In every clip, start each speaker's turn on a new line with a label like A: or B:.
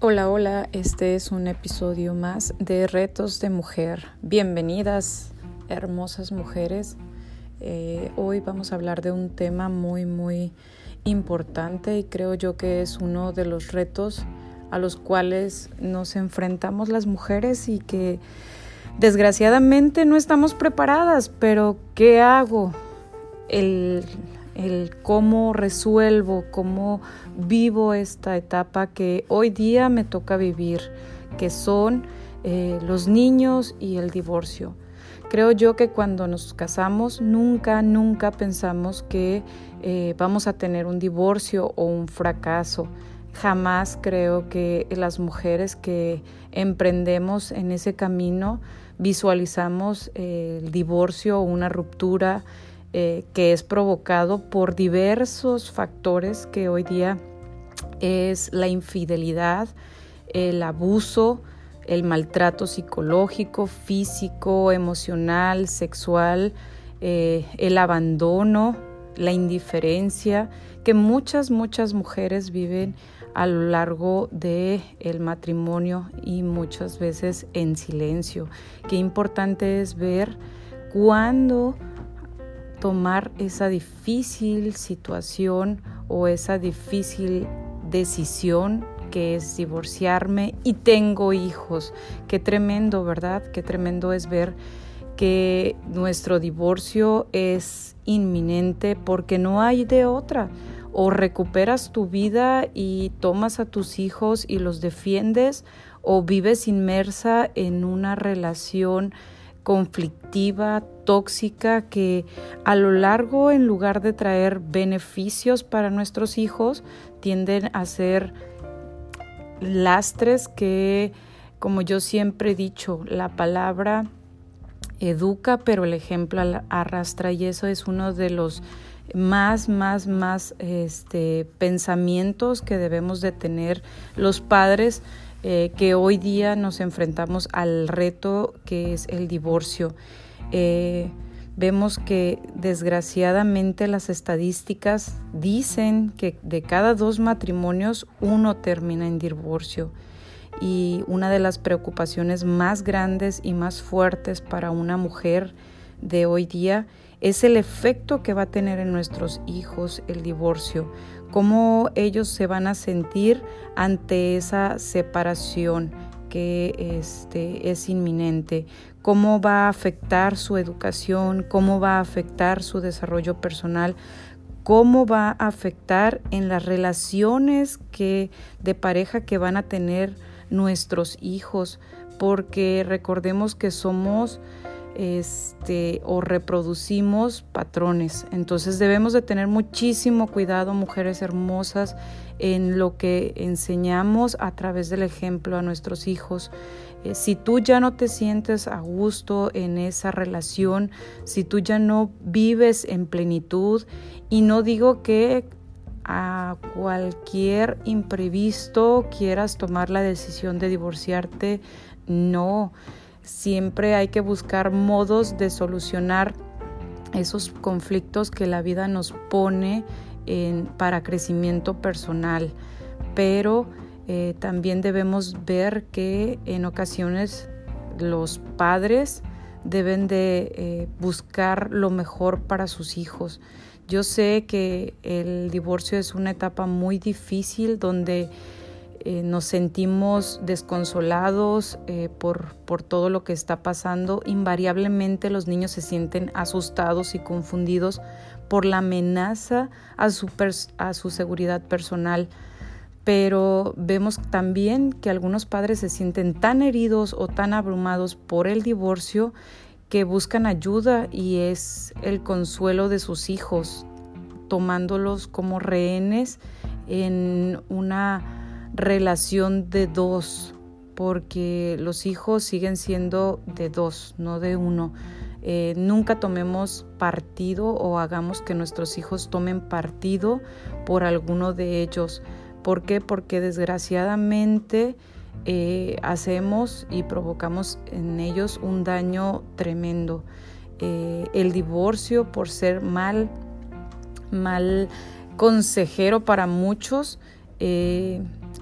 A: Hola, hola, este es un episodio más de Retos de Mujer. Bienvenidas, hermosas mujeres. Eh, hoy vamos a hablar de un tema muy, muy importante y creo yo que es uno de los retos a los cuales nos enfrentamos las mujeres y que desgraciadamente no estamos preparadas, pero ¿qué hago? El, el cómo resuelvo, cómo vivo esta etapa que hoy día me toca vivir, que son eh, los niños y el divorcio. Creo yo que cuando nos casamos nunca, nunca pensamos que eh, vamos a tener un divorcio o un fracaso. Jamás creo que las mujeres que emprendemos en ese camino visualizamos eh, el divorcio o una ruptura eh, que es provocado por diversos factores que hoy día es la infidelidad, el abuso, el maltrato psicológico, físico, emocional, sexual, eh, el abandono, la indiferencia que muchas, muchas mujeres viven a lo largo del el matrimonio y muchas veces en silencio. Qué importante es ver cuándo tomar esa difícil situación o esa difícil decisión que es divorciarme y tengo hijos. Qué tremendo, ¿verdad? Qué tremendo es ver que nuestro divorcio es inminente porque no hay de otra. O recuperas tu vida y tomas a tus hijos y los defiendes o vives inmersa en una relación conflictiva, tóxica, que a lo largo, en lugar de traer beneficios para nuestros hijos, tienden a ser lastres que, como yo siempre he dicho, la palabra educa, pero el ejemplo arrastra y eso es uno de los más, más, más este, pensamientos que debemos de tener los padres eh, que hoy día nos enfrentamos al reto que es el divorcio. Eh, vemos que desgraciadamente las estadísticas dicen que de cada dos matrimonios uno termina en divorcio. Y una de las preocupaciones más grandes y más fuertes para una mujer de hoy día es el efecto que va a tener en nuestros hijos el divorcio, cómo ellos se van a sentir ante esa separación que este, es inminente, cómo va a afectar su educación, cómo va a afectar su desarrollo personal, cómo va a afectar en las relaciones que, de pareja que van a tener nuestros hijos, porque recordemos que somos este, o reproducimos patrones. Entonces debemos de tener muchísimo cuidado, mujeres hermosas, en lo que enseñamos a través del ejemplo a nuestros hijos. Eh, si tú ya no te sientes a gusto en esa relación, si tú ya no vives en plenitud, y no digo que a cualquier imprevisto quieras tomar la decisión de divorciarte, no Siempre hay que buscar modos de solucionar esos conflictos que la vida nos pone para crecimiento personal, pero eh, también debemos ver que en ocasiones los padres deben de eh, buscar lo mejor para sus hijos. Yo sé que el divorcio es una etapa muy difícil donde eh, nos sentimos desconsolados eh, por, por todo lo que está pasando. Invariablemente los niños se sienten asustados y confundidos por la amenaza a su, a su seguridad personal. Pero vemos también que algunos padres se sienten tan heridos o tan abrumados por el divorcio que buscan ayuda y es el consuelo de sus hijos, tomándolos como rehenes en una relación de dos, porque los hijos siguen siendo de dos, no de uno. Eh, nunca tomemos partido o hagamos que nuestros hijos tomen partido por alguno de ellos. ¿Por qué? Porque desgraciadamente eh, hacemos y provocamos en ellos un daño tremendo. Eh, el divorcio por ser mal, mal consejero para muchos,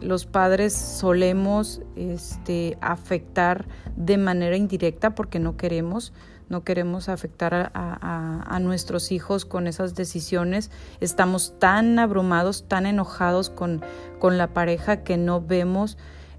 A: los padres solemos este, afectar de manera indirecta porque no queremos, no queremos afectar a, nuestros hijos con esas decisiones. Estamos tan abrumados, tan enojados con, la pareja que no vemos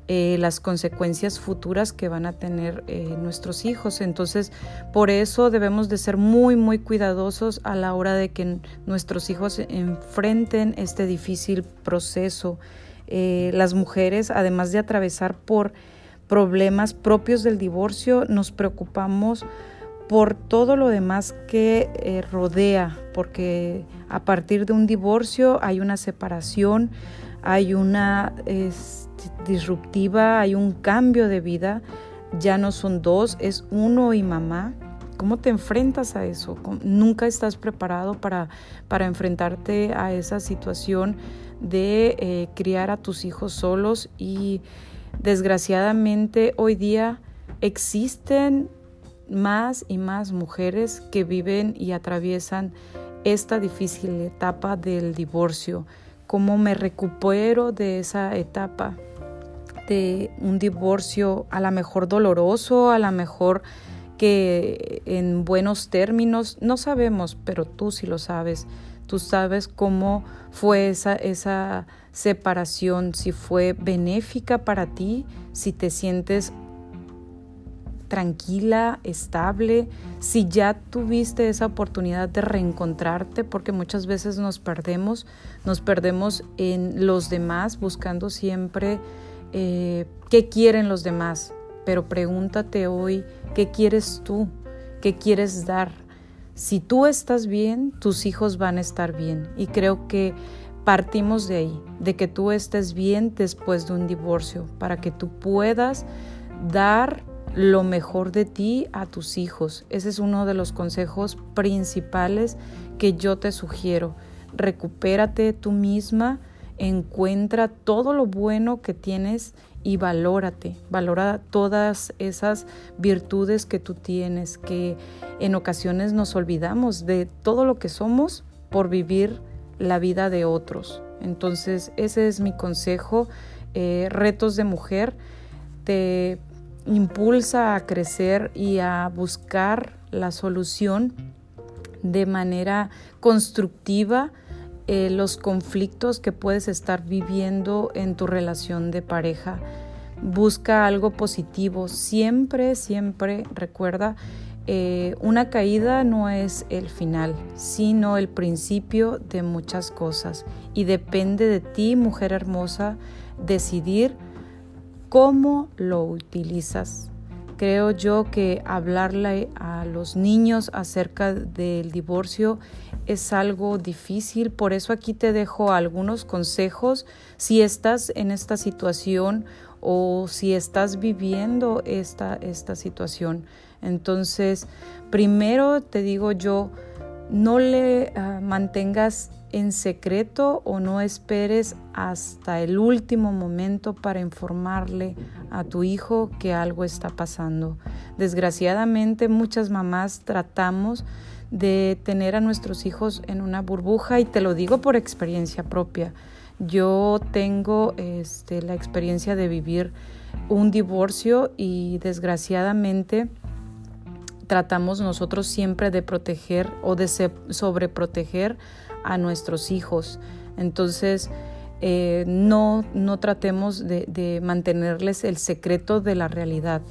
A: eh, las consecuencias futuras que van a tener eh, nuestros hijos. Entonces, por eso debemos de ser muy, muy cuidadosos a la hora de que nuestros hijos enfrenten este difícil proceso. Eh, las mujeres, además de atravesar por problemas propios del divorcio, nos preocupamos por todo lo demás que rodea, porque a partir de un divorcio hay una separación, hay una disruptiva, hay un cambio de vida, ya no son dos, es uno y mamá. ¿Cómo te enfrentas a eso? Nunca estás preparado para, para enfrentarte a esa situación de eh, criar a tus hijos solos y desgraciadamente hoy día existen más y más mujeres que viven y atraviesan esta difícil etapa del divorcio cómo me recupero de esa etapa de un divorcio a lo mejor doloroso, a lo mejor que en buenos términos, no sabemos, pero tú sí lo sabes. Tú sabes cómo fue esa, esa separación, si fue benéfica para ti, si te sientes tranquila, estable, si ya tuviste esa oportunidad de reencontrarte, porque muchas veces nos perdemos, nos perdemos en los demás buscando siempre eh, qué quieren los demás, pero pregúntate hoy, ¿qué quieres tú? ¿Qué quieres dar? Si tú estás bien, tus hijos van a estar bien. Y creo que partimos de ahí, de que tú estés bien después de un divorcio, para que tú puedas dar lo mejor de ti a tus hijos. Ese es uno de los consejos principales que yo te sugiero. Recupérate tú misma, encuentra todo lo bueno que tienes y valórate, valora todas esas virtudes que tú tienes, que en ocasiones nos olvidamos de todo lo que somos por vivir la vida de otros. Entonces, ese es mi consejo. Eh, retos de mujer. Te impulsa a crecer y a buscar la solución de manera constructiva eh, los conflictos que puedes estar viviendo en tu relación de pareja. Busca algo positivo. Siempre, siempre recuerda, eh, una caída no es el final, sino el principio de muchas cosas. Y depende de ti, mujer hermosa, decidir cómo lo utilizas. Creo yo que hablarle a los niños acerca del divorcio es algo difícil, por eso aquí te dejo algunos consejos si estás en esta situación o si estás viviendo esta, esta situación. Entonces, primero te digo yo, no le ah, mantengas en secreto o no esperes hasta el último momento para informarle a tu hijo que algo está pasando. Desgraciadamente muchas mamás tratamos de tener a nuestros hijos en una burbuja y te lo digo por experiencia propia. Yo tengo este, la experiencia de vivir un divorcio y desgraciadamente tratamos nosotros siempre de proteger o de sobreproteger a nuestros hijos. Entonces, eh, no, no tratemos de, mantenerles el secreto de la realidad.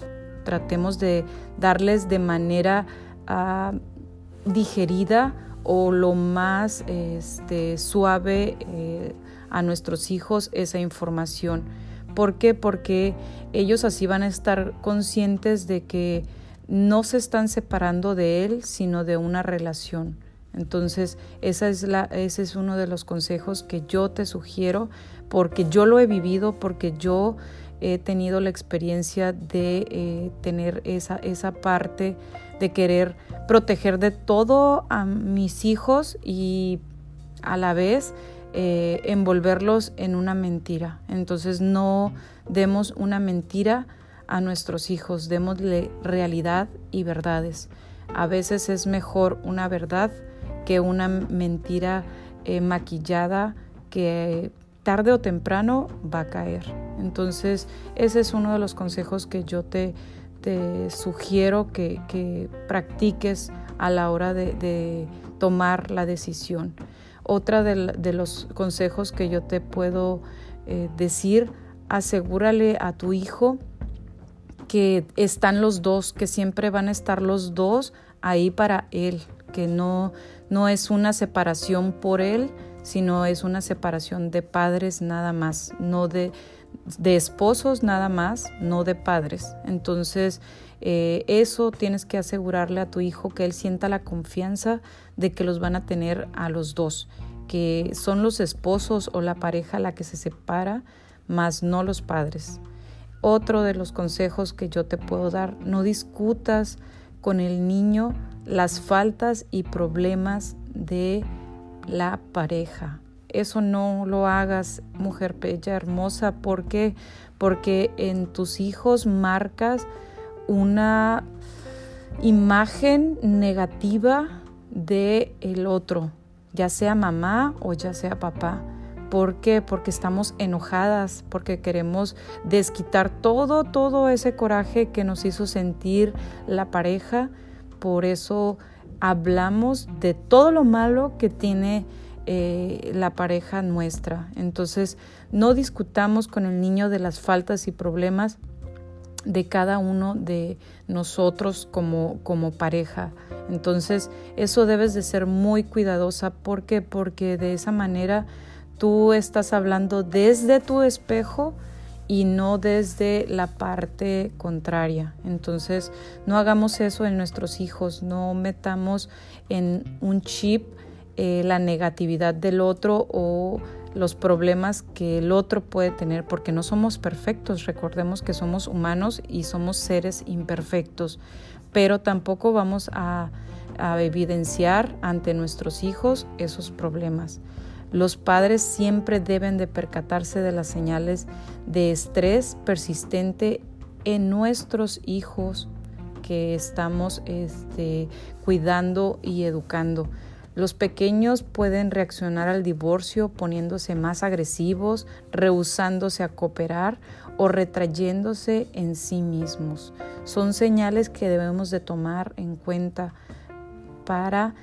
A: Tratemos de darles de manera ah, digerida o lo más este, suave eh, a nuestros hijos esa información. ¿Por qué? Porque ellos así van a estar conscientes de que no se están separando de él, sino de una relación. Entonces, esa es la, ese es uno de los consejos que yo te sugiero, porque yo lo he vivido, porque yo he tenido la experiencia de eh, tener esa, esa parte de querer proteger de todo a mis hijos y a la vez eh, envolverlos en una mentira. Entonces no demos una mentira a nuestros hijos, démosle realidad y verdades. A veces es mejor una verdad que una mentira eh, maquillada que tarde o temprano va a caer. Entonces, ese es uno de los consejos que yo te, te sugiero que, practiques a la hora de, tomar la decisión. Otra de, los consejos que yo te puedo eh, decir, asegúrale a tu hijo que están los dos, que siempre van a estar los dos ahí para él, que no, no es una separación por él, sino es una separación de padres nada más, no de, de esposos nada más, no de padres. Entonces, eh, eso tienes que asegurarle a tu hijo que él sienta la confianza de que los van a tener a los dos, que son los esposos o la pareja la que se separa, más no los padres. Otro de los consejos que yo te puedo dar, no discutas con el niño las faltas y problemas de la pareja. Eso no lo hagas, mujer bella, hermosa. ¿Por qué? Porque en tus hijos marcas una imagen negativa de el otro, ya sea mamá o ya sea papá. ¿Por qué? Porque estamos enojadas, porque queremos desquitar todo, todo ese coraje que nos hizo sentir la pareja. Por eso hablamos de todo lo malo que tiene eh, la pareja nuestra. Entonces, no discutamos con el niño de las faltas y problemas de cada uno de nosotros como, como pareja. Entonces, eso debes de ser muy cuidadosa. ¿Por qué? Porque de esa manera tú estás hablando desde tu espejo y no desde la parte contraria. Entonces, no hagamos eso en nuestros hijos, no metamos en un chip eh, la negatividad del otro o los problemas que el otro puede tener, porque no somos perfectos, recordemos que somos humanos y somos seres imperfectos, pero tampoco vamos a evidenciar ante nuestros hijos esos problemas. Los padres siempre deben de percatarse de las señales de estrés persistente en nuestros hijos que estamos este, cuidando y educando. Los pequeños pueden reaccionar al divorcio poniéndose más agresivos, rehusándose a cooperar o retrayéndose en sí mismos. Son señales que debemos de tomar en cuenta para